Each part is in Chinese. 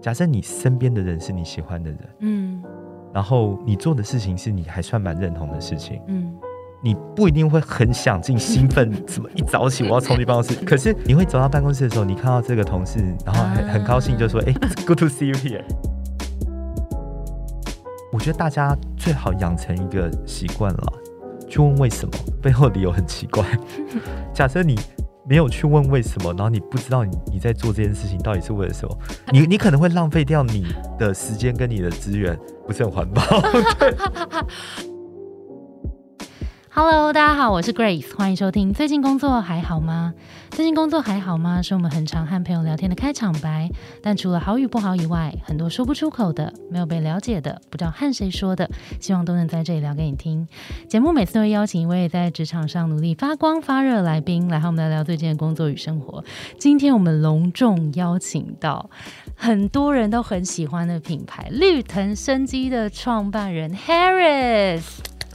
假设你身边的人是你喜欢的人，嗯然后你做的事情是你还算蛮认同的事情，嗯，你不一定会很想进兴奋，怎么一早起我要冲进办公室。可是你会走到办公室的时候，你看到这个同事，然后很很高兴，就说：“哎、g o o d to see you here。”我觉得大家最好养成一个习惯了，去问为什么，背后理由很奇怪。假设你没有去问为什么，然后你不知道你你在做这件事情到底是为了什么，你 你可能会浪费掉你的时间跟你的资源，不是很环保。Hello，大家好，我是 Grace，欢迎收听。最近工作还好吗？最近工作还好吗？是我们很常和朋友聊天的开场白。但除了好与不好以外，很多说不出口的、没有被了解的、不知道和谁说的，希望都能在这里聊给你听。节目每次都会邀请一位在职场上努力发光发热的来宾，来和我们聊聊最近的工作与生活。今天我们隆重邀请到很多人都很喜欢的品牌绿藤生机的创办人 Harris。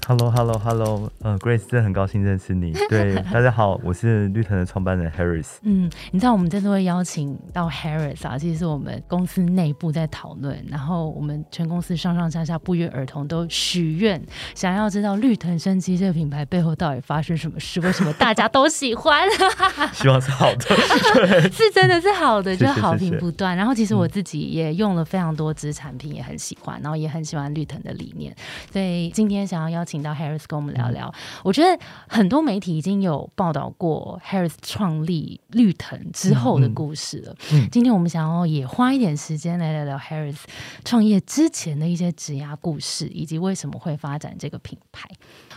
Hello，Hello，Hello，呃，Grace，真的很高兴认识你。对，大家好，我是绿藤的创办人 Harris。嗯，你知道我们这次会邀请到 Harris 啊，其实是我们公司内部在讨论，然后我们全公司上上下下不约而同都许愿，想要知道绿藤生机这个品牌背后到底发生什么事，为什么大家都喜欢？希望是好的。是真的是好的，就是好评不断。然后其实我自己也用了非常多支产品，也很喜欢，然后也很喜欢绿藤的理念。所以今天想要邀请到 Harris 跟我们聊聊，我觉得很多媒体已经有报道过 Harris 创立绿藤之后的故事了。嗯今天我们想要也花一点时间来聊聊 Harris 创业之前的一些职涯故事，以及为什么会发展这个品牌。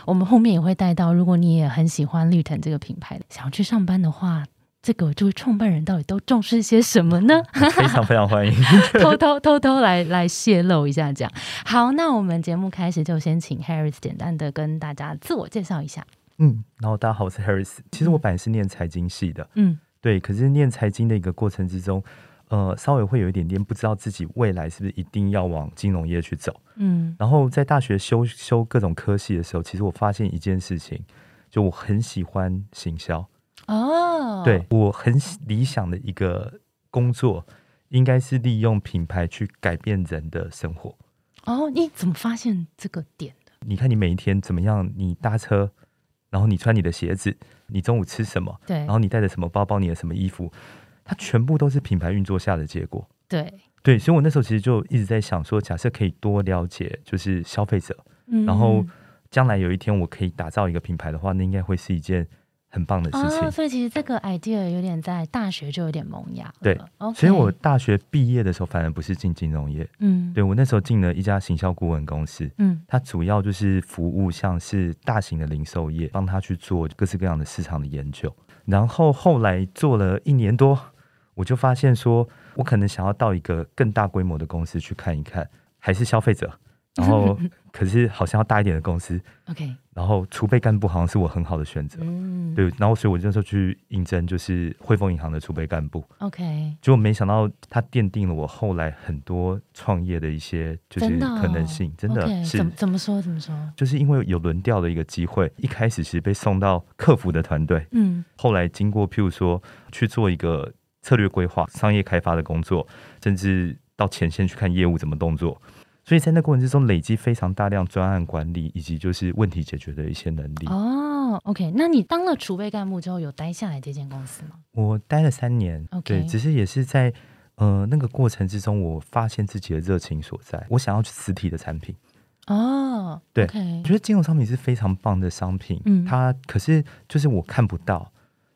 我们后面也会带到，如果你也很喜欢绿藤这个品牌，想要去上班的话。这个这位创办人到底都重视些什么呢？非常非常欢迎。偷偷偷偷来来泄露一下，这样好。那我们节目开始就先请 Harris 简单的跟大家自我介绍一下。嗯，然后大家好，我是 Harris。其实我本来是念财经系的，嗯对，可是念财经的一个过程之中，呃，稍微会有一点点不知道自己未来是不是一定要往金融业去走。嗯然后在大学修修各种科系的时候，其实我发现一件事情，就我很喜欢行销。哦，对我很理想的一个工作，应该是利用品牌去改变人的生活。哦，你怎么发现这个点的？你看你每一天怎么样？你搭车，然后你穿你的鞋子，你中午吃什么，对然后你带着什么包包，你的什么衣服，它全部都是品牌运作下的结果。对，对，所以我那时候其实就一直在想说，假设可以多了解就是消费者，嗯然后将来有一天我可以打造一个品牌的话，那应该会是一件很棒的事情。哦，所以其实这个 idea 有点在大学就有点萌芽。对所以我大学毕业的时候，反而不是进金融业，嗯对我那时候进了一家行销顾问公司，嗯它主要就是服务像是大型的零售业，帮他去做各式各样的市场的研究。然后后来做了一年多，我就发现说，我可能想要到一个更大规模的公司去看一看，还是消费者。然后可是好像要大一点的公司，，OK，然后储备干部好像是我很好的选择。嗯，对，然后所以我那时候去应征就是汇丰银行的储备干部。，OK，结果没想到，它奠定了我后来很多创业的一些就是可能性，真的是怎么怎么说怎么说？就是因为有轮调的一个机会，一开始是被送到客服的团队，嗯后来经过譬如说去做一个策略规划、商业开发的工作，甚至到前线去看业务怎么动作。所以在那过程之中累积非常大量专案管理以及就是问题解决的一些能力。哦，OK，那你当了储备干部之后，有待下来这间公司吗？我待了三年对，只是也是在呃那个过程之中，我发现自己的热情所在，我想要去实体的产品。哦，对我觉得金融商品是非常棒的商品，嗯它可是就是我看不到。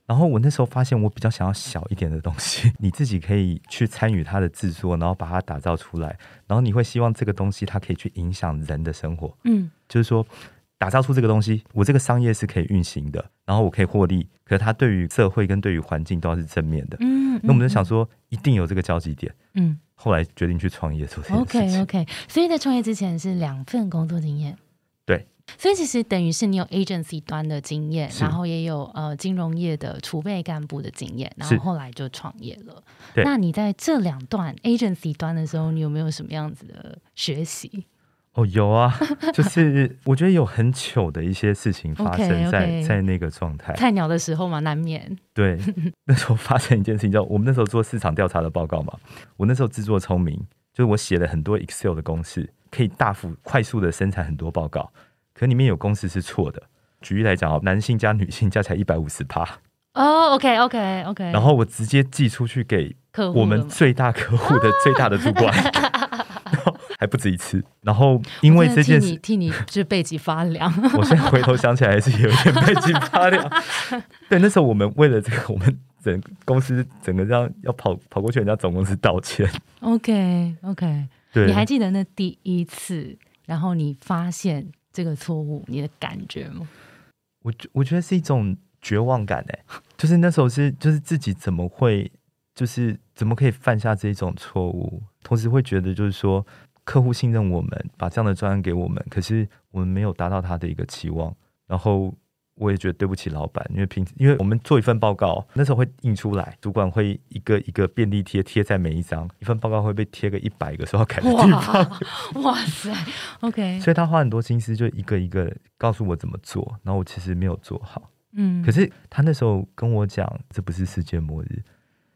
然后我那时候发现，我比较想要小一点的东西，你自己可以去参与它的制作，然后把它打造出来，然后你会希望这个东西它可以去影响人的生活，嗯就是说打造出这个东西，我这个商业是可以运行的，然后我可以获利，可是它对于社会跟对于环境都要是正面的。嗯，那我们就想说，一定有这个交集点。嗯后来决定去创业做这件事 OK OK，所以在创业之前是两份工作经验。对，所以其实等于是你有 agency 端的经验，然后也有呃金融业的储备干部的经验，然后是后来就创业了。对那你在这两段 agency 端的时候，你有没有什么样子的学习？哦，有啊，就是我觉得有很糗的一些事情发生在在那个状态。菜鸟的时候嘛，难免。对，那时候发生一件事情，叫我们那时候做市场调查的报告嘛。我那时候自作聪明，就是我写了很多 Excel 的公式，可以大幅快速的生产很多报告，可里面有公式是错的。举例来讲哦，男性加女性加起来一百五十趴，哦，OK，OK，OK。然后我直接寄出去给我们最大客户的最大的主管，然后还不止一次。然后因为这件事，替你就是背脊发凉。我现在回头想起来还是有一点背脊发凉。对，那时候我们为了这个，我们整公司整个这样要跑跑过去人家总公司道歉。OK，OK。对，你还记得那第一次，然后你发现这个错误，你的感觉吗？我觉我觉得是一种绝望感哎，就是那时候是就是自己怎么会就是怎么可以犯下这一种错误，同时会觉得就是说客户信任我们，把这样的专案给我们，可是我们没有达到他的一个期望，然后我也觉得对不起老板，因为平因为我们做一份报告，那时候会印出来，主管会一个一个便利贴贴在每一张，一份报告会被贴个一百个说要改的地方，哇哇塞，OK，所以他花很多心思，就一个一个告诉我怎么做，然后我其实没有做好。嗯，可是他那时候跟我讲，这不是世界末日。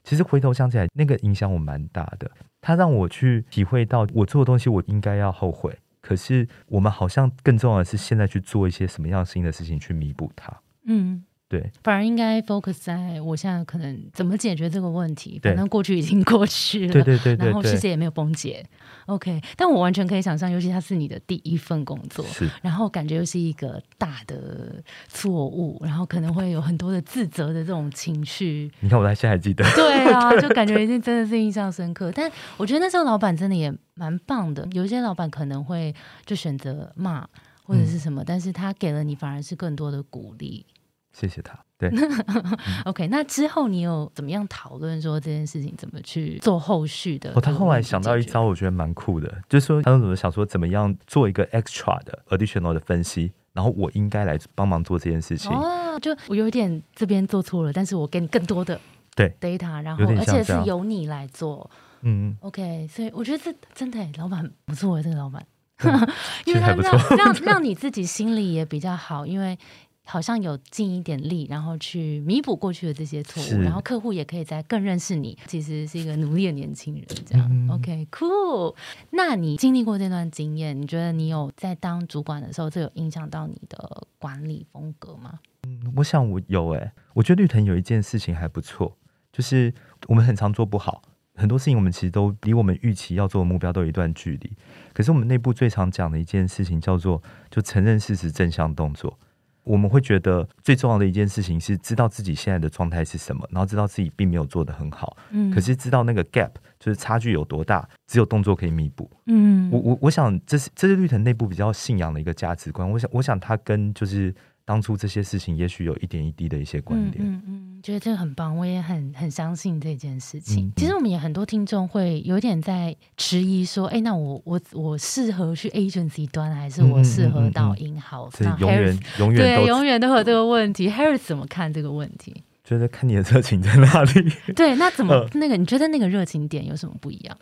其实回头想起来，那个影响我蛮大的。他让我去体会到，我做的东西我应该要后悔。可是我们好像更重要的是，现在去做一些什么样新的事情去弥补它。嗯，对，反而应该 focus 在我现在可能怎么解决这个问题。对反正过去已经过去了，对对对对然后世对，界也没有崩解。OK，但我完全可以想象，尤其它是你的第一份工作，是然后感觉又是一个大的错误，然后可能会有很多的自责的这种情绪。你看我到现在还记得。对啊，就感觉一定真的是印象深刻。但我觉得那时候老板真的也蛮棒的，有一些老板可能会就选择骂或者是什么，但是他给了你反而是更多的鼓励。谢谢他。对，OK，那之后你有怎么样讨论说这件事情怎么去做后续的？哦，他后来想到一招，，我觉得蛮酷的，就是说他怎么想说怎么样做一个 extra 的 additional 的分析，然后我应该来帮忙做这件事情。哦，就我有一点这边做错了，但是我给你更多的对 data，然后而且是由你来做。嗯，OK，所以我觉得这真的耶老板不错耶，这个老板，因为他让让让你自己心里也比较好，因为好像有尽一点力，然后去弥补过去的这些错误，然后客户也可以再更认识你，其实是一个努力的年轻人，这样、嗯 OK，cool。那你经历过这段经验，你觉得你有在当主管的时候，这有影响到你的管理风格吗？嗯我想我有诶、我觉得绿藤有一件事情还不错，就是我们很常做不好，很多事情我们其实都离我们预期要做的目标都有一段距离。可是我们内部最常讲的一件事情叫做就承认事实，正向动作。我们会觉得最重要的一件事情是知道自己现在的状态是什么，然后知道自己并没有做的很好，嗯可是知道那个 gap 就是差距有多大，只有动作可以弥补。嗯我我我想这是这是绿藤内部比较信仰的一个价值观。我想我想它跟就是当初这些事情也许有一点一滴的一些关联。嗯嗯嗯，觉得这个很棒，我也很很相信这件事情。嗯其实我们也很多听众会有点在迟疑说，哎，那我我我适合去 agency 端，还是我适合到 in house？、永远永远对，都永远都有这个问题。Harris 怎么看这个问题？觉得看你的热情在哪里。对，那怎么、呃那个？你觉得那个热情点有什么不一样？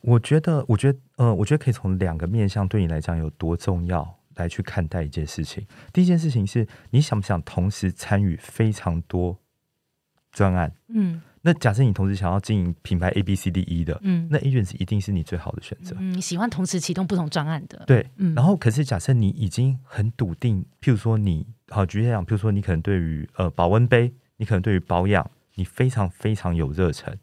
我觉得，我觉得，呃，我觉得可以从两个面向对你来讲有多重要来去看待一件事情。第一件事情是你想不想同时参与非常多专案？嗯那假设你同时想要经营品牌 A B C D E 的，嗯，那 agents 一定是你最好的选择。嗯，喜欢同时启动不同专案的，对，嗯，然后可是假设你已经很笃定，譬如说你好举例来讲，譬如说你可能对于呃保温杯，你可能对于保养，你非常非常有热忱，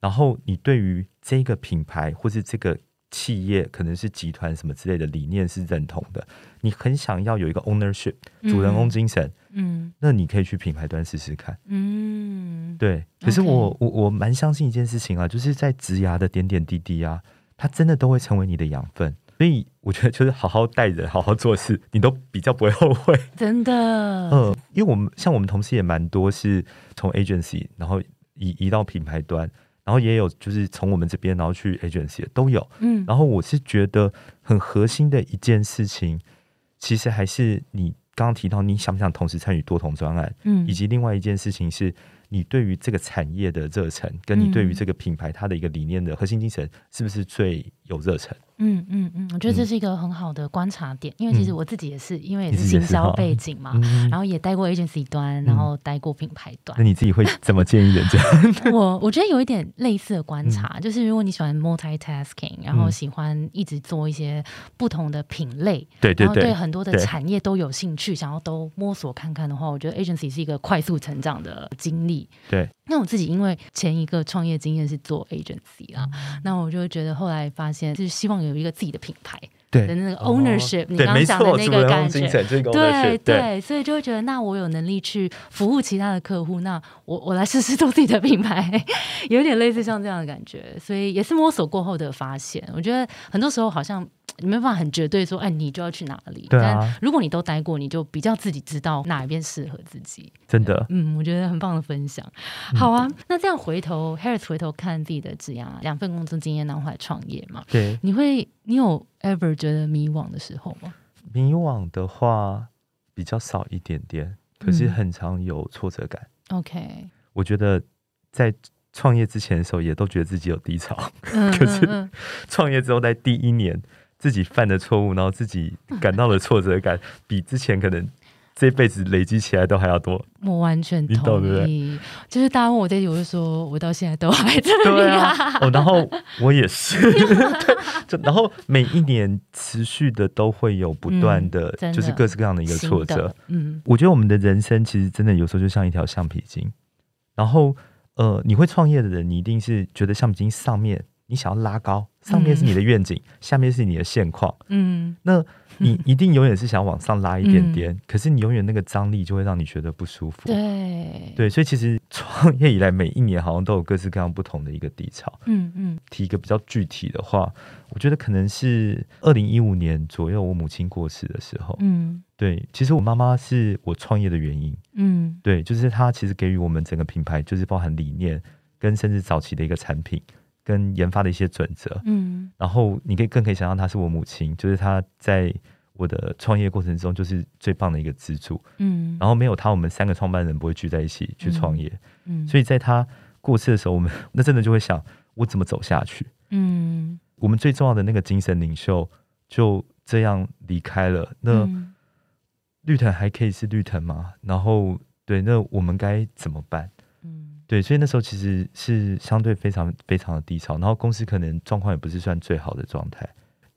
然后你对于这个品牌或是这个企业，可能是集团什么之类的理念是认同的，你很想要有一个 ownership 主人翁精神，嗯那你可以去品牌端试试看。嗯对，可是我我我蛮相信一件事情啊，就是在职涯的点点滴滴啊，它真的都会成为你的养分。所以我觉得就是好好待人，好好做事，你都比较不会后悔。真的，嗯，因为我们像我们同事也蛮多是从 agency 然后移移到品牌端，然后也有就是从我们这边然后去 agency 的都有。嗯然后我是觉得很核心的一件事情，其实还是你刚刚提到你想不想同时参与多同专案，嗯以及另外一件事情是你对于这个产业的热忱，跟你对于嗯这个品牌它的一个理念的核心精神是不是最有热忱？嗯嗯嗯，我觉得这是一个很好的观察点，因为其实我自己也是，因为也是你自己也是行销背景嘛，嗯。然后也待过 agency 端，然后待过品牌端。那。你自己会怎么建议人家？我我觉得有一点类似的观察，就是如果你喜欢 multitasking，然后嗯喜欢一直做一些不同的品类，对对然后对对，很多的产业都有兴趣，想要都摸索看看的话，我觉得 agency 是一个快速成长的经历。对，那我自己因为前一个创业经验是做 agency 啦，嗯。那我就觉得后来发现就是希望有一个自己的品牌对的那个哦 ownership，、你对，没刚刚讲的错，那个感觉。对对，所以就会觉得，那我有能力去服务其他的客户，那我我来试试做自己的品牌，有点类似像这样的感觉，所以也是摸索过后的发现。我觉得很多时候好像你没办法很绝对说，哎，你就要去哪里。对啊但如果你都待过，你就比较自己知道哪一边适合自己。真的，嗯，我觉得很棒的分享。好啊，那这样回头 Harris 回头看自己的职涯，两份工作经验，然后后来创业嘛，对。你会你有 ever 觉得迷惘的时候吗？迷惘的话比较少一点点，可是嗯很常有挫折感。OK，我觉得在创业之前的时候，也都觉得自己有低潮。嗯 可是嗯创业之后，在第一年自己犯的错误，然后自己感到的挫折感，比之前可能这辈子累积起来都还要多。嗯我完全你懂同意。就是大家问我这题，我就说我到现在都还这对。啊，哦，然后我也是，对，就然后每一年持续的都会有不断的，嗯的就是各式各样的一个挫折。，嗯我觉得我们的人生其实真的有时候就像一条橡皮筋，然后呃，你会创业的人，你一定是觉得橡皮筋上面你想要拉高，上面是你的愿景，下面是你的现况，嗯那你 一定永远是想往上拉一点点，可是你永远那个张力就会让你觉得不舒服。对，对，所以其实创业以来，每一年好像都有各式各样不同的一个低潮。嗯嗯提一个比较具体的话，我觉得可能是二零一五年左右，我母亲过世的时候。嗯对，其实我妈妈是我创业的原因。嗯对，就是她其实给予我们整个品牌，就是包含理念跟甚至早期的一个产品跟研发的一些准则。嗯然后你可以更可以想象，她是我母亲，就是她在我的创业过程中就是最棒的一个支柱。嗯，然后没有她，我们三个创办人不会聚在一起去创业。嗯所以在她过世的时候，我们 那真的就会想，我怎么走下去？嗯我们最重要的那个精神领袖就这样离开了。那嗯绿藤还可以是绿藤吗？然后对，那我们该怎么办？嗯对，所以那时候其实是相对非常非常的低潮，然后公司可能状况也不是算最好的状态。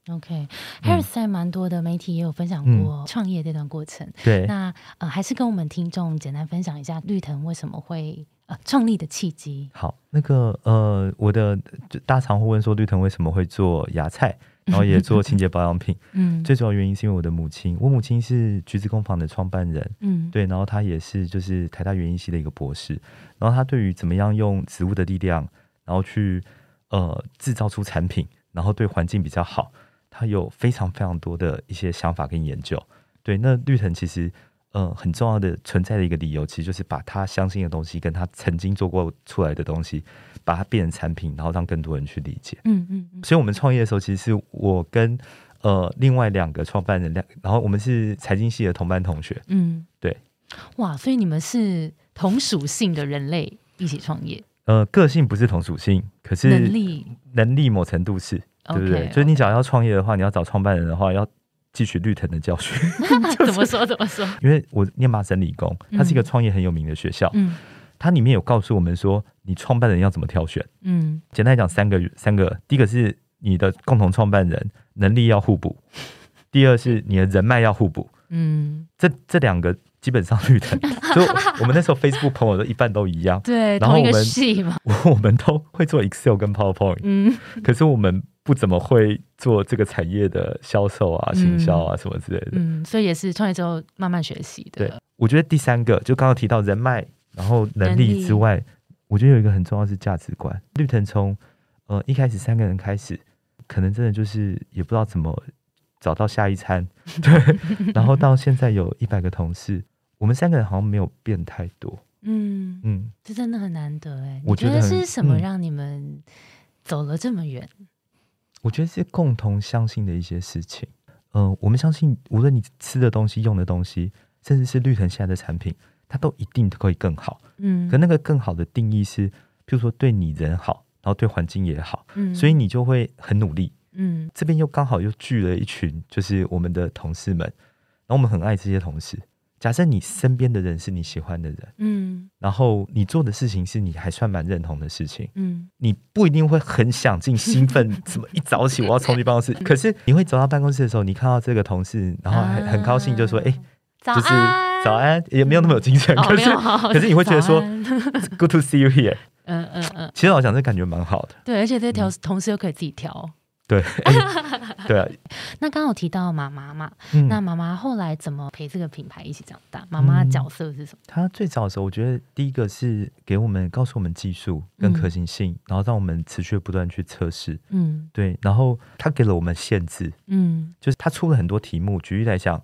OK，Harris 在蛮多的媒体也有分享嗯过创业这段过程。对，那呃，还是跟我们听众简单分享一下绿藤为什么会呃创立的契机。好，那个呃，我的就大常会问说绿藤为什么会做芽菜，然后也做清洁保养品，嗯，最主要原因是因为我的母亲，我母亲是橘子工坊的创办人，嗯。对，然后她也是就是台大园艺系的一个博士，然后她对于怎么样用植物的力量，然后去呃制造出产品，然后对环境比较好，她有非常非常多的一些想法跟研究。对，那绿藤其实呃很重要的存在的一个理由，其实就是把他相信的东西跟他曾经做过出来的东西，把它变成产品，然后让更多人去理解。嗯嗯嗯所以我们创业的时候，其实是我跟呃另外两个创办人两，然后我们是财经系的同班同学。嗯，对。哇，所以你们是同属性的人类一起创业，呃，个性不是同属性，可是能力能力某程度是，对不对所以你只要要创业的话，你要找创办人的话，要汲取绿藤的教训。怎么说怎么说？因为我念麻省理工，它是一个嗯创业很有名的学校，嗯它里面有告诉我们说，你创办人要怎么挑选。嗯简单来讲，三个三个，第一个是你的共同创办人能力要互补，第二是你的人脉要互补。嗯，这这两个基本上绿藤，就我们那时候 Facebook 朋友的一半都一样，对，同一个然后我们系嘛，我们都会做 Excel 跟 PowerPoint。嗯可是我们不怎么会做这个产业的销售啊、嗯行销啊什么之类的。嗯，所以也是创业之后慢慢学习的。对，我觉得第三个就刚刚提到人脉，然后能能力力之外，我觉得有一个很重要是价值观。绿藤从呃一开始三个人开始，可能真的就是也不知道怎么找到下一餐，对，然后到现在有一百个同事，我们三个人好像没有变太多。嗯，嗯，这真的很难得哎。我觉得是什么嗯让你们走了这么远？我觉得是共同相信的一些事情。嗯、我们相信，无论你吃的东西、用的东西，甚至是绿藤现在的产品，它都一定可以更好。嗯，可那个更好的定义是，譬如说对你人好，然后对环境也好，嗯所以你就会很努力。嗯这边又刚好又聚了一群，就是我们的同事们，然后我们很爱这些同事。假设你身边的人是你喜欢的人，嗯然后你做的事情是你还算蛮认同的事情，嗯你不一定会很想进兴奋，怎么一早起我要冲去办公室，可是你会走到办公室的时候，你看到这个同事，然后很很高兴，就说：“哎、早就是安，早安。”也没有那么有精神，哦可是 可是你会觉得说 “Good to see you here”。嗯嗯嗯，其实老实讲，这感觉蛮好的。对，而且这嗯条同事又可以自己调。对，哎对啊，那刚刚有提到妈妈嘛，嗯那妈妈后来怎么陪这个品牌一起长大？妈妈的角色是什么？他最早的时候，我觉得第一个是给我们告诉我们技术跟可行性，然后让我们持续不断去测试。嗯对，然后她给了我们限制，嗯就是她出了很多题目。举例来讲，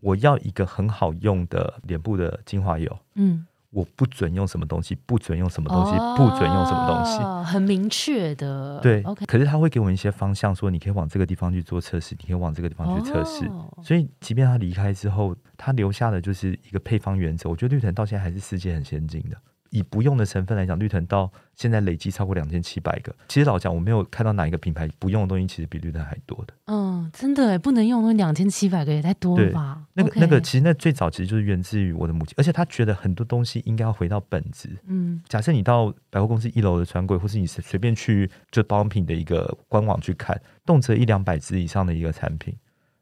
我要一个很好用的脸部的精华油，嗯，我不准用什么东西，不准用什么东西，不准用什么东西。哦，很明确的。对，OK，可是他会给我们一些方向，说你可以往这个地方去做测试，你可以往这个地方去测试。哦所以，即便他离开之后，他留下的就是一个配方原则。我觉得绿藤到现在还是世界很先进的。以不用的成分来讲，绿藤到现在累计超过两千七百个。其实老讲，我没有看到哪一个品牌不用的东西，其实比绿藤还多的。嗯，真的哎，不能用两千七百个也太多了吧？那个那个，其实那最早其实就是源自于我的母亲，而且她觉得很多东西应该要回到本质。嗯假设你到百货公司一楼的专柜，或是你随随便去就保养品的一个官网去看，动辄一两百支以上的一个产品，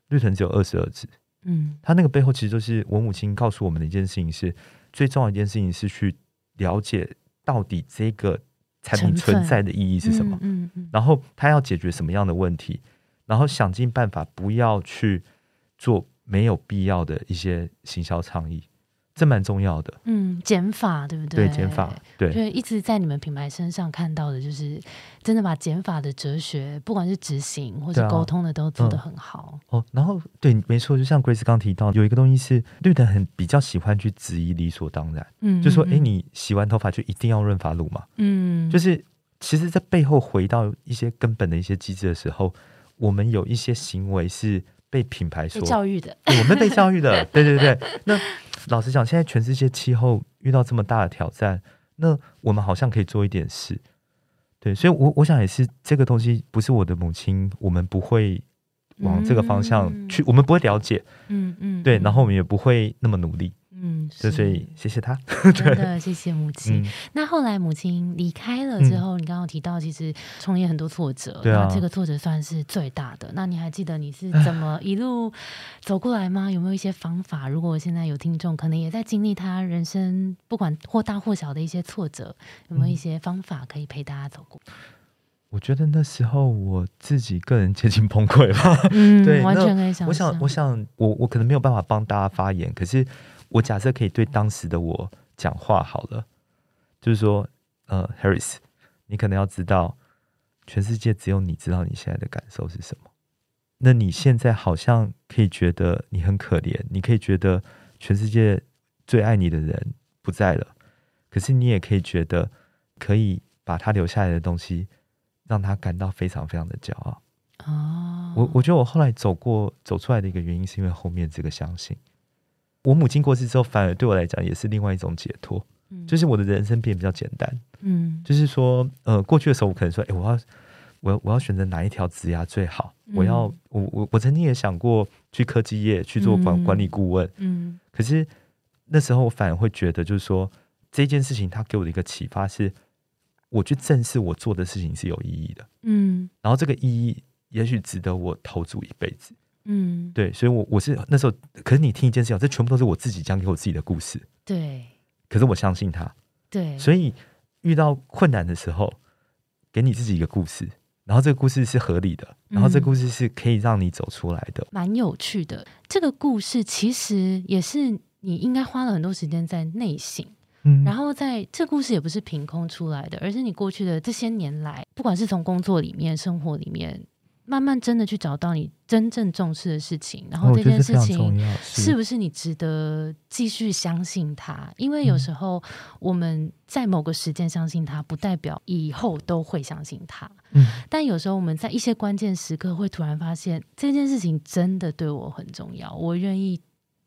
绿藤只有二十二支。嗯它那个背后其实就是我母亲告诉我们的一件事情是，最重要的一件事情是去了解到底这个产品存在的意义是什么，嗯嗯。然后他要解决什么样的问题，然后想尽办法不要去做没有必要的一些行销倡议，这蛮重要的。嗯，减法对不对，对？减法，我对所以一直在你们品牌身上看到的，就是真的把减法的哲学，不管是执行或是对啊沟通的，都做得嗯很好。哦，然后对，没错，就像 Grace 刚提到，有一个东西是绿的很比较喜欢去质疑理所当然，嗯，就说，哎、嗯你洗完头发就一定要润发露嘛？嗯，就是其实，在背后回到一些根本的一些机制的时候，我们有一些行为是被品牌被所教育的，我们被教育的，对对对。那 老实讲，现在全世界气候遇到这么大的挑战，那我们好像可以做一点事。对，所以我我想也是这个东西，不是我的母亲，我们不会往这个方向去，我们不会了解，嗯嗯，对，嗯然后我们也不会那么努力，嗯，所以谢谢他。真的 谢谢母亲。嗯，那后来母亲离开了之后，你刚刚提到，其实创业很多挫折，对啊那这个挫折算是最大的。那你还记得你是怎么一路走过来吗？有没有一些方法？如果现在有听众可能也在经历他人生不管或大或小的一些挫折，有没有一些方法可以陪大家走过？我觉得那时候我自己个人接近崩溃吧。嗯，对完全可以想我想，我想，我我可能没有办法帮大家发言，可是我假设可以对当时的我讲话好了，就是说，呃，Harris，你可能要知道，全世界只有你知道你现在的感受是什么。那你现在好像可以觉得你很可怜，你可以觉得全世界最爱你的人不在了，可是你也可以觉得可以把他留下来的东西，让他感到非常非常的骄傲。哦，我我觉得我后来走过走出来的一个原因，是因为后面这个相信。我母亲过世之后，反而对我来讲也是另外一种解脱，嗯。就是我的人生变得比较简单。嗯。就是说，呃，过去的时候我可能说，哎、我要我要我要选择哪一条职涯最好？我要嗯我我我曾经也想过去科技业去做管嗯。管理顾问，嗯。可是那时候我反而会觉得，就是说这件事情它给我的一个启发是，我去正视我做的事情是有意义的，嗯。然后这个意义也许值得我投注一辈子。嗯，对，所以我我是那时候，可是你听一件事情，这全部都是我自己讲给我自己的故事，对。可是我相信他，对，所以遇到困难的时候，给你自己一个故事，然后这个故事是合理的，然后这故事是可以让你走出来的。蛮有趣的。这个故事其实也是你应该花了很多时间在内省，嗯。然后在这故事也不是凭空出来的，而是你过去的这些年来，不管是从工作里面、生活里面，慢慢真的去找到你真正重视的事情，然后这件事情。是不是你值得继续相信他？因为有嗯时候我们在某个时间相信他，不代表以后都会相信他。嗯但有时候我们在一些关键时刻会突然发现，这件事情真的对我很重要，我愿意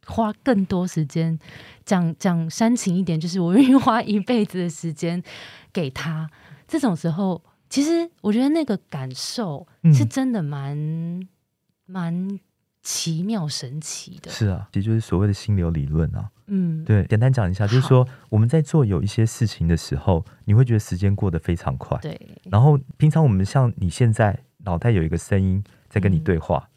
花更多时间，讲讲煽情一点，就是我愿意花一辈子的时间给他。这种时候，其实我觉得那个感受嗯。是真的蛮蛮奇妙神奇的。是啊，其实就是所谓的心流理论啊。嗯，对，简单讲一下，就是说我们在做有一些事情的时候，你会觉得时间过得非常快。对，然后平常我们像你现在脑袋有一个声音在跟你嗯。对话，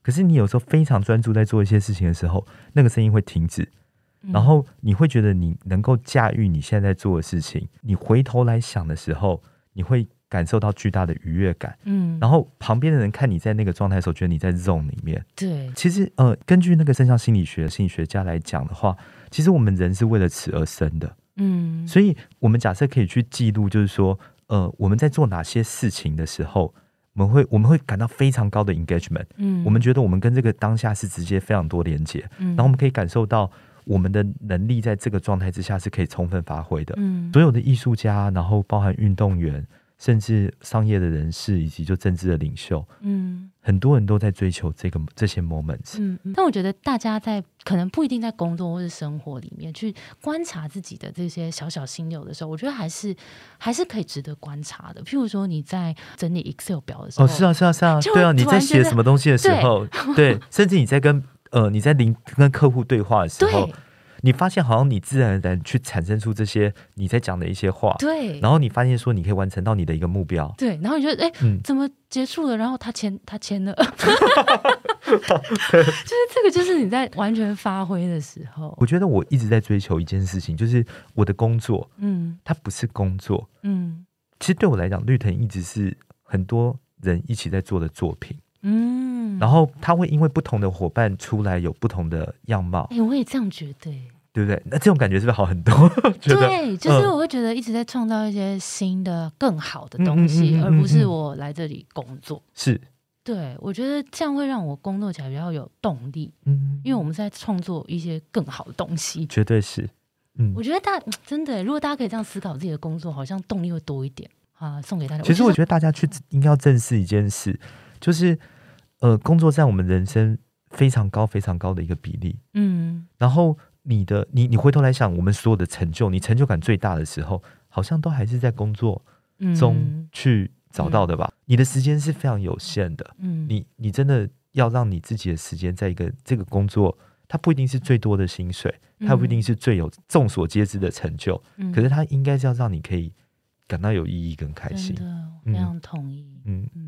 可是你有时候非常专注在做一些事情的时候，那个声音会停止，嗯。然后你会觉得你能够驾驭你现在在做的事情，你回头来想的时候，你会感受到巨大的愉悦感。嗯，然后旁边的人看你在那个状态的时候，觉得你在 zone 里面。对，其实，呃，根据那个正向心理学心理学家来讲的话，其实我们人是为了此而生的。嗯，所以，我们假设可以去记录，就是说，呃，我们在做哪些事情的时候，我们会我们会感到非常高的 engagement，嗯，我们觉得我们跟这个当下是直接非常多连接，嗯，然后我们可以感受到我们的能力在这个状态之下是可以充分发挥的。嗯，所有的艺术家，然后包含运动员，甚至商业的人士，以及就政治的领袖，嗯很多人都在追求这个这些 moments。嗯，嗯但我觉得大家在可能不一定在工作或是生活里面去观察自己的这些小小心流的时候，我觉得还是还是可以值得观察的。譬如说你在整理 Excel 表的时候，哦，是啊，是啊，是啊，就对啊，你在写什么东西的时候，对，甚至你在跟呃你在聆跟客户对话的时候对，你发现好像你自然而然去产生出这些你在讲的一些话，对，然后你发现说你可以完成到你的一个目标，对，然后你觉得哎。嗯，怎么结束了？然后他签，他签了，就是这个，就是你在完全发挥的时候，我觉得我一直在追求一件事情，就是我的工作，嗯。它不是工作，嗯。其实对我来讲，绿藤一直是很多人一起在做的作品，嗯，然后他会因为不同的伙伴出来有不同的样貌，哎、我也这样觉得、欸。对不对？那这种感觉是不是好很多？对，就是嗯我会觉得一直在创造一些新的、更好的嗯东西，嗯嗯嗯而不是嗯我来这里工作。是，对我觉得这样会让我工作起来比较有动力，嗯，因为我们是在创作一些更好的东西。绝对是，嗯我，觉得大真的，如果大家可以这样思考自己的工作，好像动力会多一点啊。送给大家。其实我觉得大家去应该要正视一件事，就是呃，工作占我们人生非常高、非常高的一个比例。嗯。然后你的你你回头来想，我们所有的成就，你成就感最大的时候，好像都还是在工作嗯。中去找到的吧？你的时间是非常有限的，嗯。你你真的要让你自己的时间在一个这个工作，它不一定是最多的薪水，它不一定是最有众所皆知的成就，嗯。可是它应该是要让你可以感到有意义跟开心。真。的我非常同意。嗯，嗯，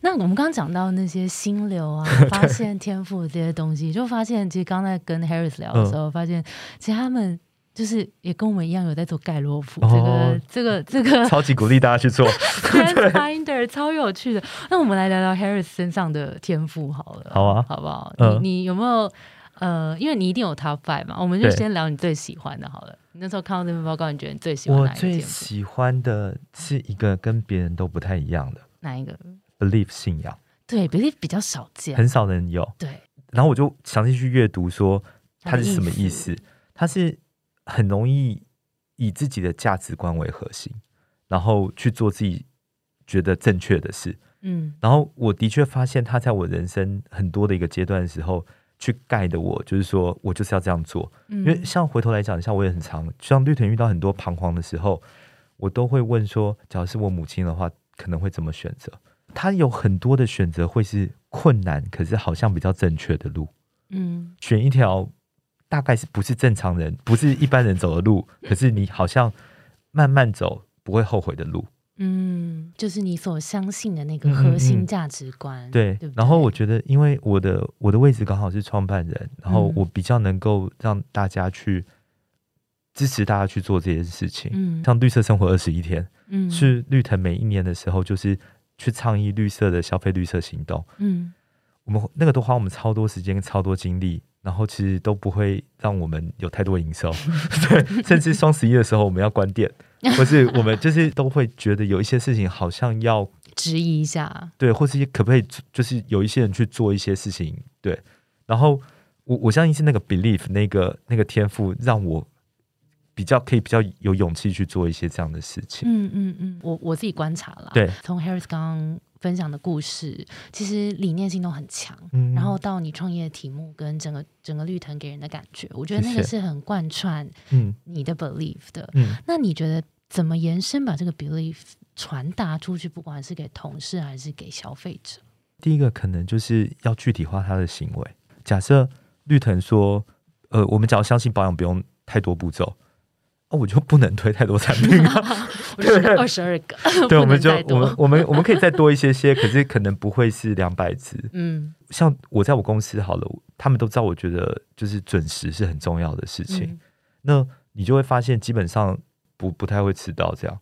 那我们刚刚讲到那些心流啊，发现天赋这些东西，就发现其实刚才跟 Harris 聊的时候，发现其实他们就是也跟我们一样有在做盖洛普、哦这个这个这个 超级鼓励大家去做。Finder 超有趣的。那我们来聊聊 Harris 身上的天赋好了，好啊好不好？嗯你你有没有呃，因为你一定有 Top Five 嘛，我们就先聊你最喜欢的好了。你那时候看到这份报告，你觉得你最喜欢哪一个我最？喜欢的是一个跟别人都不太一样的哪一个？Belief 信仰，对，belief 比较少见。很少人有。对，然后我就详细去阅读说它是什么意意思。它是很容易以自己的价值观为核心，然后去做自己觉得正确的事。嗯然后我的确发现他在我人生很多的一个阶段的时候，去盖的我，就是说我就是要这样做。嗯，因为像回头来讲，像我也很常，像绿藤遇到很多彷徨的时候，我都会问说，假如是我母亲的话，可能会怎么选择？她有很多的选择会是困难，可是好像比较正确的路，嗯。选一条大概是不是正常人、不是一般人走的路，可是你好像慢慢走不会后悔的路。嗯，就是你所相信的那个核心嗯价值观，对，对对？然后我觉得，因为我的我的位置刚好是创办人，然后嗯我比较能够让大家去支持大家去做这件事情。嗯。像绿色生活二十一天，嗯。是绿藤每一年的时候，就是去倡议绿色的消费绿色行动。嗯我们那个都花我们超多时间、超多精力，然后其实都不会让我们有太多营收。对，甚至双十一的时候我们要关店，或是我们就是都会觉得有一些事情好像要质疑一下，对，或是可不可以就是有一些人去做一些事情，对。然后我我相信是那个 belief 那个那个天赋让我比较可以比较有勇气去做一些这样的事情。嗯嗯嗯，我我自己观察啦，对，从 Harris 刚刚分享的故事，其实理念性都很强。嗯然后到你创业的题目跟整个整个绿藤给人的感觉，我觉得那个是很贯穿嗯你的 belief 的。嗯，那你觉得怎么延伸把这个 belief 传达出去，不管是给同事还是给消费者？第一个可能就是要具体化他的行为。假设绿藤说，呃，我们只要相信保养不用太多步骤，那我就不能推太多产品啊。我就是二十二个，对，我们就我们我们我们可以再多一些些，可是可能不会是两百只。嗯像我在我公司好了，他们都知道，我觉得就是准时是很重要的事情。嗯那你就会发现，基本上不不太会迟到。这样，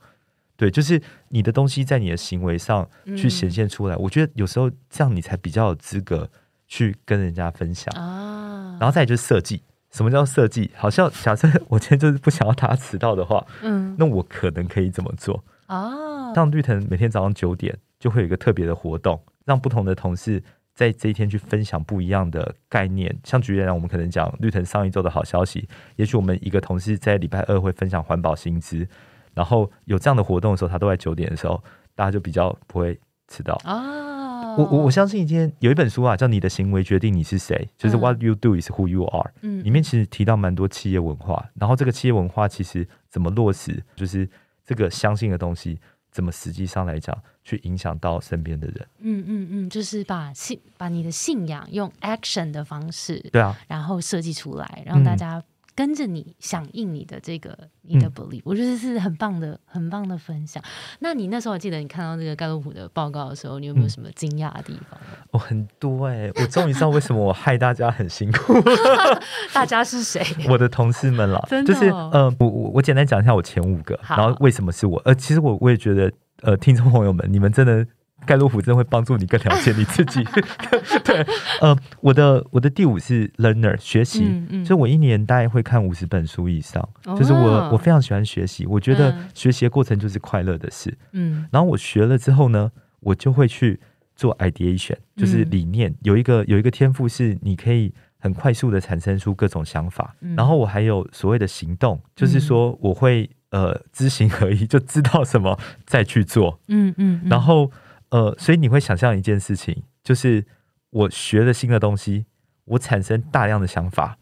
对，就是你的东西在你的行为上去显现出来。我觉得有时候这样你才比较有资格去跟人家分享。啊，然后再就是设计，什么叫设计？好像假设 我今天就是不想要他迟到的话，嗯那我可能可以怎么做？哦，像绿藤每天早上九点就会有一个特别的活动，让不同的同事在这一天去分享不一样的概念。像举例来讲，我们可能讲绿藤上一周的好消息，也许我们一个同事在礼拜二会分享环保薪资，然后有这样的活动的时候，他都在九点的时候，大家就比较不会迟到。哦，我我我相信一件有一本书啊，叫《你的行为决定你是谁》，就是嗯。What you do is who you are。嗯里面其实提到蛮多企业文化，然后这个企业文化其实怎么落实，就是这个相信的东西，怎么实际上来讲去影响到身边的人。嗯嗯嗯，就是把信把你的信仰用 action 的方式，对啊，然后设计出来，让大嗯。家跟着你响应你的这个你的嗯 belief，、我觉得是很棒的很棒的分享。那你那时候我记得你看到这个盖洛普的报告的时候，你有没有嗯什么惊讶的地方？哦，很多哎、我终于知道为什么我害大家很辛苦，大家是谁？我的同事们啦，真的就是哦呃，我我我简单讲一下我前五个，然后为什么是我，呃，其实我我也觉得，呃，听众朋友们，你们真的。盖洛普真的会帮助你更了解你自己。对，呃，我的我的第五是 learner 学习，嗯嗯所以我一年大概会看五十本书以上。就是我哦我非常喜欢学习，我觉得嗯学习的过程就是快乐的事。嗯然后我学了之后呢，我就会去做 ideation，就是嗯理念。有一个有一个天赋是你可以很快速的产生出各种想法。嗯然后我还有所谓的行动，就是说我会呃知行合一，就知道什么再去做。嗯嗯，嗯然后呃，所以你会想象一件事情，就是我学了新的东西，我产生大量的想法，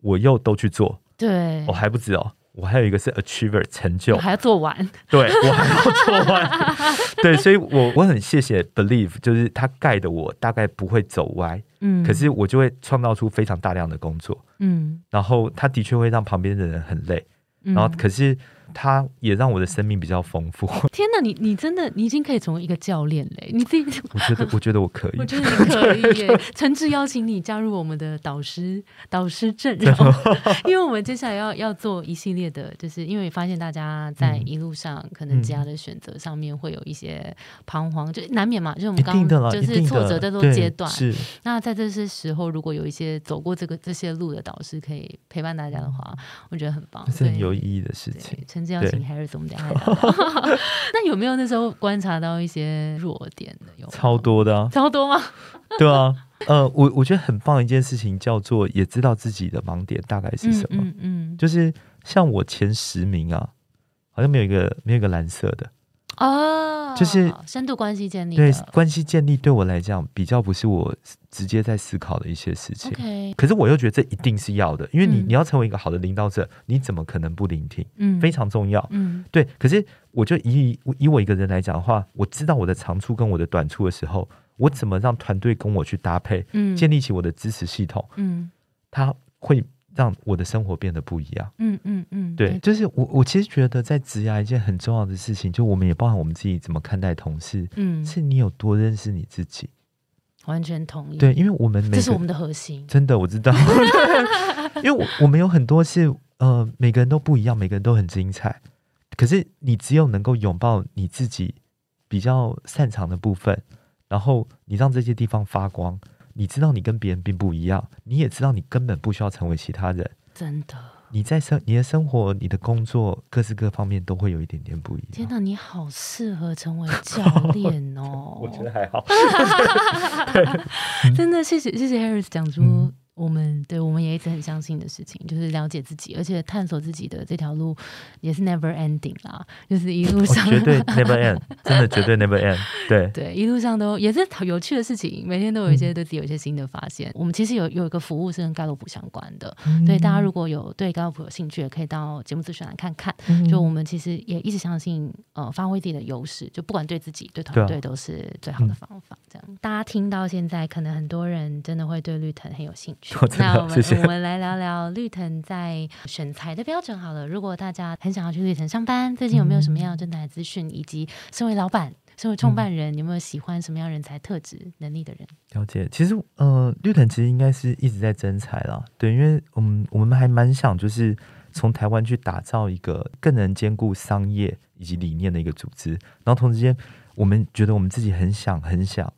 我又都去做。对，我、还不止哦，我还有一个是 achiever 成就我，还要做完。对我还要做完。对，所以我我很谢谢 believe，就是他盖的我大概不会走歪，嗯，可是我就会创造出非常大量的工作，嗯，然后他的确会让旁边的人很累，嗯然后可是他也让我的生命比较丰富。天哪，你你真的你已经可以成为一个教练嘞！你自己，我觉得我觉得我可以。我，觉得你可以耶，诚挚邀请你加入我们的导师导师阵容，因为我们接下来要要做一系列的，就是因为发现大家在嗯一路上可能其他的选择上面会有一些彷徨，就难免嘛，就是我们刚一定的，就是挫折在做对阶段，是。那在这些时候，如果有一些走过这个这些路的导师可以陪伴大家的话，我觉得很棒，这是很有意义的事情对，。诚挚邀对请聊那有没有那时候观察到一些弱点的？有吗超多的、啊，超多吗？对啊，呃，我我觉得很棒的一件事情叫做也知道自己的盲点大概是什么，嗯嗯就是像我前十名啊，好像没有一个没有一个蓝色的，哦，就是深度关系建立对。关系建立对我来讲比较不是我直接在思考的一些事情。可是我又觉得这一定是要的，因为你、嗯你要成为一个好的领导者，你怎么可能不聆听？嗯非常重要。嗯对，可是我就以以我一个人来讲的话，我知道我的长处跟我的短处的时候，我怎么让团队跟我去搭配，嗯建立起我的支持系统，嗯他会让我的生活变得不一样。嗯嗯嗯，对，就是我我其实觉得在职涯一件很重要的事情，就我们也包含我们自己怎么看待同事，嗯，是你有多认识你自己。完全同意。对，，因为我们这是我们的核心。真的我知道，因为我我们有很多是呃每个人都不一样，每个人都很精彩，可是你只有能够拥抱你自己比较擅长的部分，然后你让这些地方发光，你知道你跟别人并不一样，你也知道你根本不需要成为其他人。真的，你在生你的生活、你的工作各式各方面都会有一点点不一样。天哪，你好适合成为教练哦！我觉得还好，真的，谢谢谢谢 Harris 讲出嗯我们对我们也一直很相信的事情，就是了解自己，而且探索自己的这条路也是 never ending 啦，就是一路上、哦、绝对 never end，真的绝对 never end。对对，一路上都也是有趣的事情，每天都有一些对自己有一些新的发现。我们其实有有一个服务是跟盖洛普相关的，所以大家如果有对盖洛普有兴趣，也可以到节目资讯来看看。就我们其实也一直相信，呃，发挥自己的优势，就不管对自己对团队都是最好的方法。这样，大家听到现在，可能很多人真的会对绿藤很有兴趣。那我们谢谢我们来聊聊绿藤在选材的标准好了。如果大家很想要去绿藤上班，最近有没有什么样的征才资讯？以及身为老板、身为创办人，有没有喜欢什么样人才特质、能力的人？了解，其实呃，绿藤其实应该是一直在征才啦。对，因为我们我们还蛮想就是从台湾去打造一个更能兼顾商业以及理念的一个组织，然后同时间我们觉得我们自己很想很想。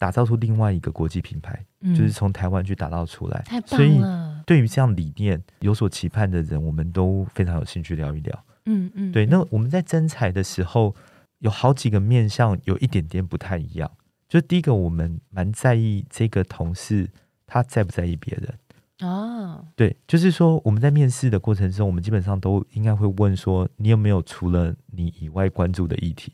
打造出另外一个国际品牌，嗯就是从台湾去打造出来。太所以，对于这样理念有所期盼的人，我们都非常有兴趣聊一聊。嗯嗯，对，嗯那我们在征才的时候，有好几个面向有一点点不太一样。就第一个，我们蛮在意这个同事他在不在意别人。哦，对，就是说我们在面试的过程中，我们基本上都应该会问说，你有没有除了你以外关注的议题？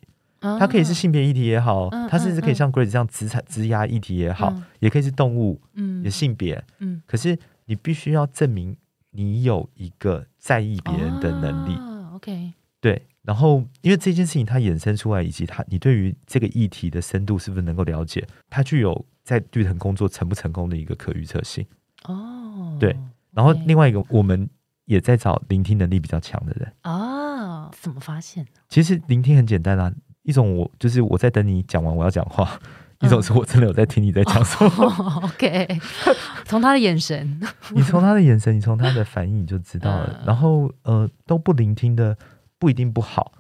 它可以是性别议题也好，嗯它甚至可以嗯像 Grace 这样职产职涯议题也好，嗯也可以是动物，嗯也性别。嗯可是你必须要证明你有一个在意别人的能力，哦、OK，对。然后，因为这件事情它衍生出来，以及它你对于这个议题的深度是不是能够了解，它具有在绿藤工作成不成功的一个可预测性。哦，对然后另外一个，我们也在找聆听能力比较强的人。哦，怎么发现的？其实聆听很简单啊，一种我就是我在等你讲完我要讲话，一种是我真的有在听你在讲什么。哦 OK，从他的眼神，你从他的眼神，你从他的反应你就知道了。嗯然后呃，都不聆听的不一定不好，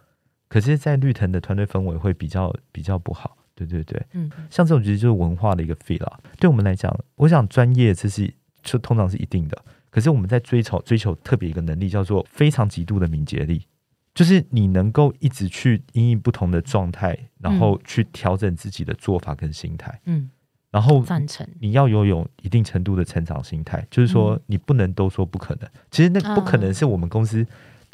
可是，在绿藤的团队氛围会比较比较不好。对对对，嗯像这种其实就是文化的一个 feel 啦。对我们来讲，我想专业这是就通常是一定的，可是我们在追求追求特别一个能力，叫做非常极度的敏捷力。就是你能够一直去因应不同的状态，然后去调整自己的做法跟心态，嗯，然后赞成，你要拥有一定程度的成长心态，就是说嗯。你不能都说不可能。其实那不可能是我们公司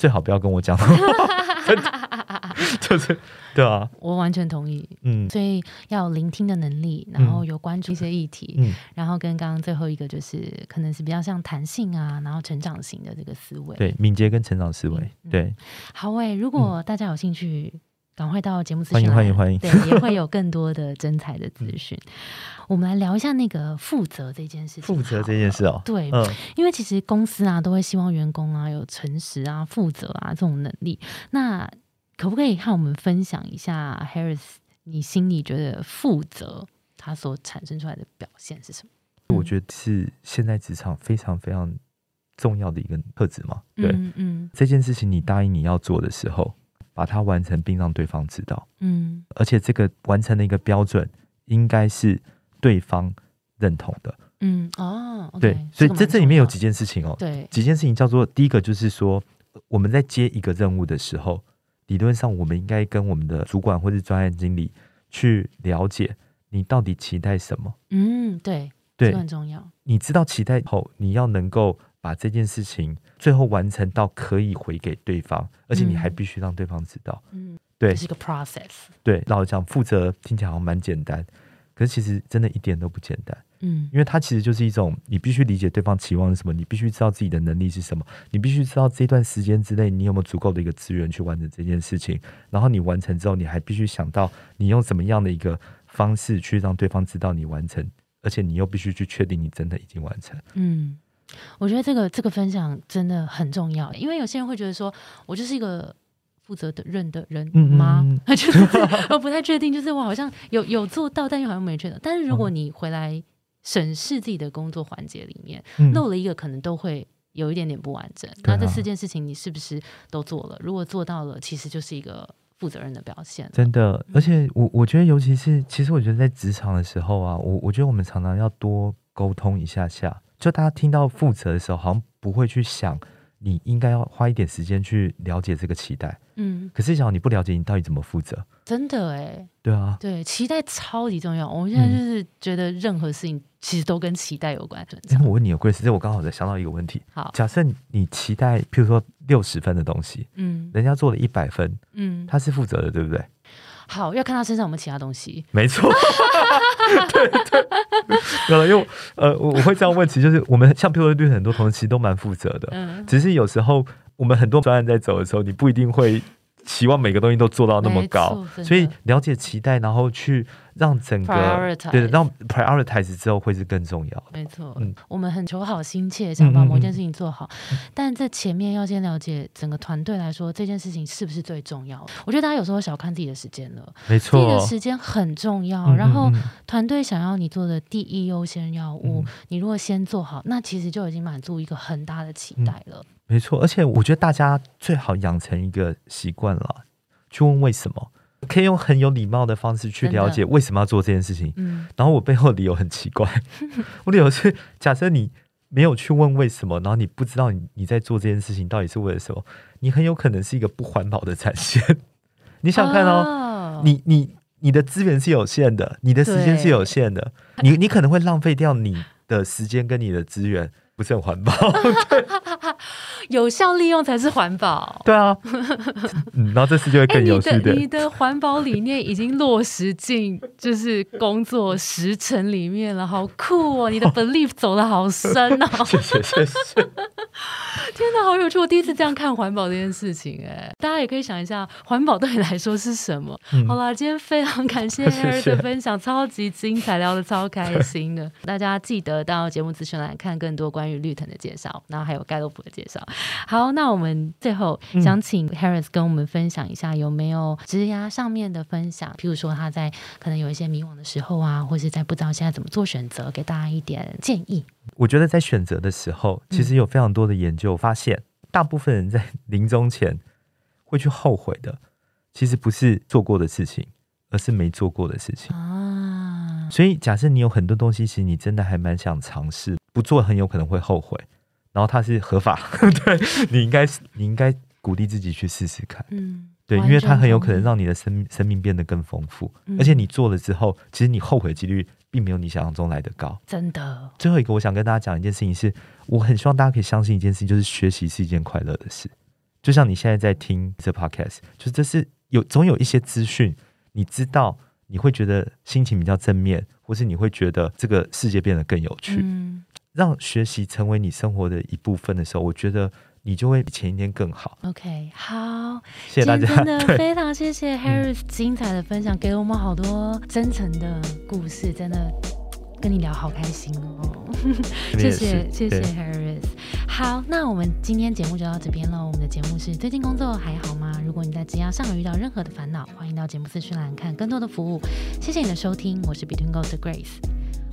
最好不要跟我讲 就是对啊，我完全同意。嗯。所以要有聆听的能力，然后有关注一些议题，嗯，然后跟刚刚最后一个就是可能是比较像弹性啊，然后成长型的这个思维。对，敏捷跟成长思维，嗯对，好诶、如果大家有兴趣，赶快到节目资欢迎欢迎欢迎对，也会有更多的真彩的资讯。我们来聊一下那个负责这件事情。负责这件事哦，对，嗯，因为其实公司啊都会希望员工啊有诚实啊、负责啊这种能力。那可不可以和我们分享一下，Harris，你心里觉得负责它所产生出来的表现是什么？我觉得是现在职场非常非常重要的一个特质嘛，对，嗯嗯这件事情你答应你要做的时候，把它完成并让对方知道，嗯而且这个完成的一个标准应该是对方认同的。嗯哦，对所以个蛮这这里面有重几件事情哦要，对，几件事情叫做第一个就是说，我们在接一个任务的时候，理论上我们应该跟我们的主管或是专案经理去了解你到底期待什么。嗯对，这对，很重要。你知道期待后，你要能够把这件事情最后完成到可以回给对方，而且你还嗯必须让对方知道。嗯，对这是一个 process。对，老实讲，负责听起来好像蛮简单，可是其实真的一点都不简单。嗯因为它其实就是一种，你必须理解对方期望是什么，你必须知道自己的能力是什么，你必须知道这段时间之内你有没有足够的一个资源去完成这件事情，然后你完成之后，你还必须想到你用什么样的一个方式去让对方知道你完成，而且你又必须去确定你真的已经完成。嗯，我觉得这个这个分享真的很重要，因为有些人会觉得说，我就是一个负责的任的人嗯嗯吗？嗯就是 我不太确定，就是我好像有有做到，但又好像没确定。但是如果你回来审视自己的工作环节里面，嗯漏了一个，可能都会。有一点点不完整，那这四件事情你是不是都做了？如果做到了，其实就是一个负责任的表现。真的，而且我我觉得，尤其是其实我觉得在职场的时候啊，我我觉得我们常常要多沟通一下下。就大家听到负责的时候，好像不会去想你应该要花一点时间去了解这个期待。嗯，可是，假如你不了解，你到底怎么负责？真的哎，对啊，对，期待超级重要。我现在就是觉得任何事情其实都跟期待有关。哎，我问你，Grace，这我刚好在想到一个问题。好，假设你期待，譬如说六十分的东西，嗯，人家做了一百分，嗯，他是负责的，对不对？好，要看他身上有没有其他东西。没错，对对，因为呃，我我会这样问，其实就是我们像譬如说对很多同事其实都蛮负责的，嗯，只是有时候我们很多专案在走的时候，你不一定会。期望每个东西都做到那么高，所以了解期待，然后去让整个对让 prioritize 之后会是更重要。没错，嗯，我们很求好心切，想把某件事情做好，但这前面要先了解整个团队来说这件事情是不是最重要。我觉得大家有时候小看自己的时间了，没错，自己的时间很重要。然后团队想要你做的第一优先要务，你如果先做好，那其实就已经满足一个很大的期待了。没错，而且我觉得大家最好养成一个习惯了，去问为什么，可以用很有礼貌的方式去了解为什么要做这件事情。嗯，然后我背后理由很奇怪，我理由是假设你没有去问为什么，然后你不知道你你在做这件事情到底是为了什么，你很有可能是一个不环保的展现。你想看哦，你你你的资源是有限的，你的时间是有限的，你你可能会浪费掉你的时间跟你的资源。不是很环保，有效利用才是环保。对啊，然后这次就会更有趣的。你的环保理念已经落实进就是工作时程里面了，好酷哦！你的 belief 走的好深哦。谢谢谢谢。天哪，好有趣！我第一次这样看环保这件事情，哎，大家也可以想一下，环保对你来说是什么？好啦，今天非常感谢 Harry 的分享，超级精彩，聊的超开心的。大家记得到节目资讯栏看更多关于。绿藤的介绍，然后还有盖洛普的介绍。好，那我们最后想请 Harris 跟我们分享一下，有没有职涯上面的分享？譬如说他在可能有一些迷惘的时候啊，或是在不知道现在怎么做选择，给大家一点建议。我觉得在选择的时候，其实有非常多的研究发现，大部分人在 临终前会去后悔的，其实不是做过的事情，而是没做过的事情啊。所以，假设你有很多东西，其实你真的还蛮想尝试。不做很有可能会后悔，然后它是合法，对你应该你应该鼓励自己去试试看，嗯，对，因为它很有可能让你的生生命变得更丰富，而且你做了之后，其实你后悔几率并没有你想象中来的高，真的。最后一个，我想跟大家讲一件事情，是我很希望大家可以相信一件事情，就是学习是一件快乐的事。就像你现在在听这 podcast，就是这是有总有一些资讯，你知道你会觉得心情比较正面，或是你会觉得这个世界变得更有趣。让学习成为你生活的一部分的时候，我觉得你就会比前一天更好。OK，好，谢谢大家，真的 非常谢谢 Harris 精彩的分享，给了我们好多真诚的故事，真的跟你聊好开心哦。谢谢谢谢 Harris。好，那我们今天节目就到这边了。我们的节目是最近工作还好吗？如果你在职涯上有遇到任何的烦恼，欢迎到节目资讯栏看更多的服务。谢谢你的收听，我是 Between Goals 的 Grace。